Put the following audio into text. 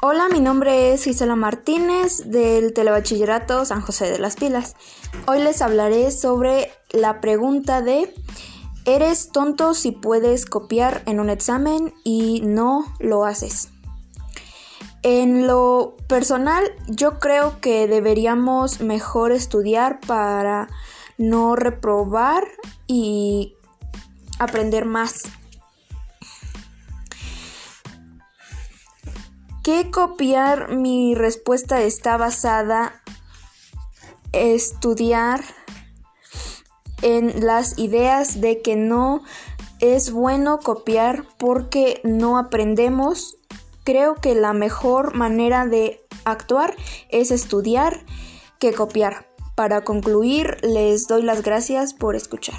Hola, mi nombre es Gisela Martínez del Telebachillerato San José de las Pilas. Hoy les hablaré sobre la pregunta de ¿Eres tonto si puedes copiar en un examen y no lo haces? En lo personal, yo creo que deberíamos mejor estudiar para no reprobar y aprender más. ¿Qué copiar? Mi respuesta está basada estudiar en las ideas de que no es bueno copiar porque no aprendemos. Creo que la mejor manera de actuar es estudiar que copiar. Para concluir, les doy las gracias por escuchar.